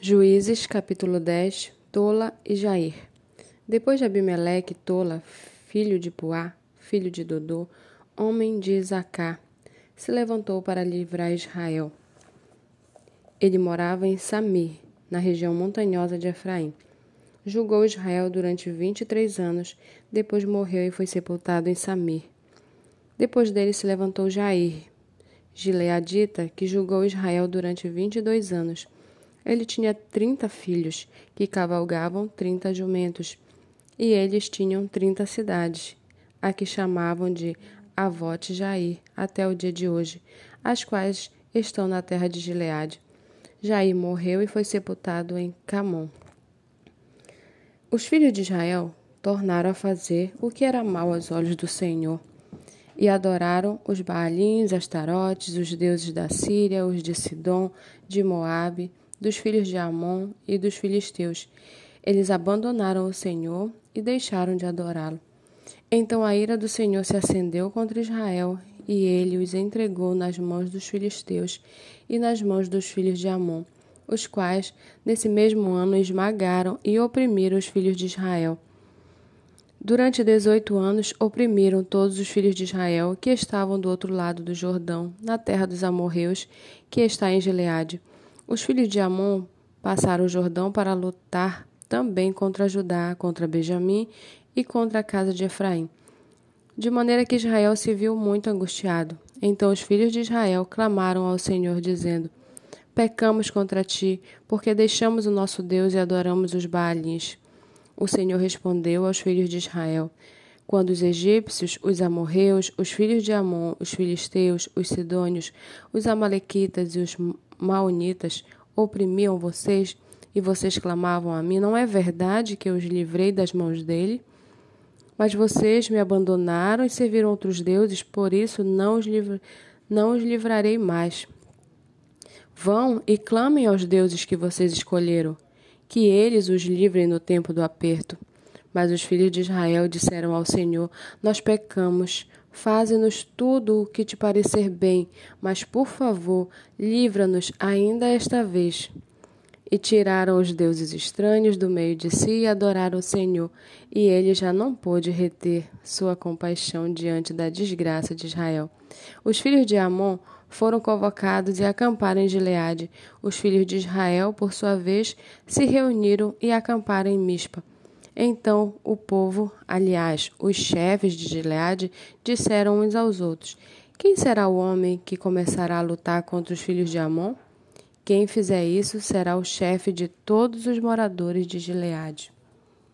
Juízes, capítulo 10 Tola e Jair Depois de Abimeleque, Tola, filho de Puá, filho de Dodô, homem de Isacar, se levantou para livrar Israel. Ele morava em Samir, na região montanhosa de Efraim. Julgou Israel durante vinte e três anos, depois morreu e foi sepultado em Samir. Depois dele se levantou Jair, gileadita, que julgou Israel durante vinte e dois anos ele tinha trinta filhos, que cavalgavam trinta jumentos, e eles tinham trinta cidades, a que chamavam de Avote Jair, até o dia de hoje, as quais estão na terra de Gileade. Jair morreu e foi sepultado em Camon. Os filhos de Israel tornaram a fazer o que era mal aos olhos do Senhor, e adoraram os Baalins, Astarotes, os deuses da Síria, os de Sidom, de Moabe, dos filhos de Amon e dos filisteus. Eles abandonaram o Senhor e deixaram de adorá-lo. Então a ira do Senhor se acendeu contra Israel, e ele os entregou nas mãos dos filisteus e nas mãos dos filhos de Amon, os quais, nesse mesmo ano, esmagaram e oprimiram os filhos de Israel. Durante dezoito anos, oprimiram todos os filhos de Israel que estavam do outro lado do Jordão, na terra dos amorreus, que está em Gileade. Os filhos de Amon passaram o Jordão para lutar também contra Judá, contra Benjamim e contra a casa de Efraim. De maneira que Israel se viu muito angustiado. Então os filhos de Israel clamaram ao Senhor, dizendo: Pecamos contra ti, porque deixamos o nosso Deus e adoramos os Baalins. O Senhor respondeu aos filhos de Israel: Quando os egípcios, os amorreus, os filhos de Amon, os filisteus, os sidônios, os amalequitas e os maonitas oprimiam vocês e vocês clamavam a mim, não é verdade que eu os livrei das mãos dele? Mas vocês me abandonaram e serviram outros deuses, por isso não os, livra, não os livrarei mais. Vão e clamem aos deuses que vocês escolheram, que eles os livrem no tempo do aperto. Mas os filhos de Israel disseram ao Senhor: Nós pecamos, Faze-nos tudo o que te parecer bem, mas por favor, livra-nos ainda esta vez. E tiraram os deuses estranhos do meio de si e adoraram o Senhor, e ele já não pôde reter sua compaixão diante da desgraça de Israel. Os filhos de Amon foram convocados e acamparam em Gileade. Os filhos de Israel, por sua vez, se reuniram e acamparam em Mispa. Então o povo, aliás, os chefes de Gileade, disseram uns aos outros: Quem será o homem que começará a lutar contra os filhos de Amon? Quem fizer isso será o chefe de todos os moradores de Gileade.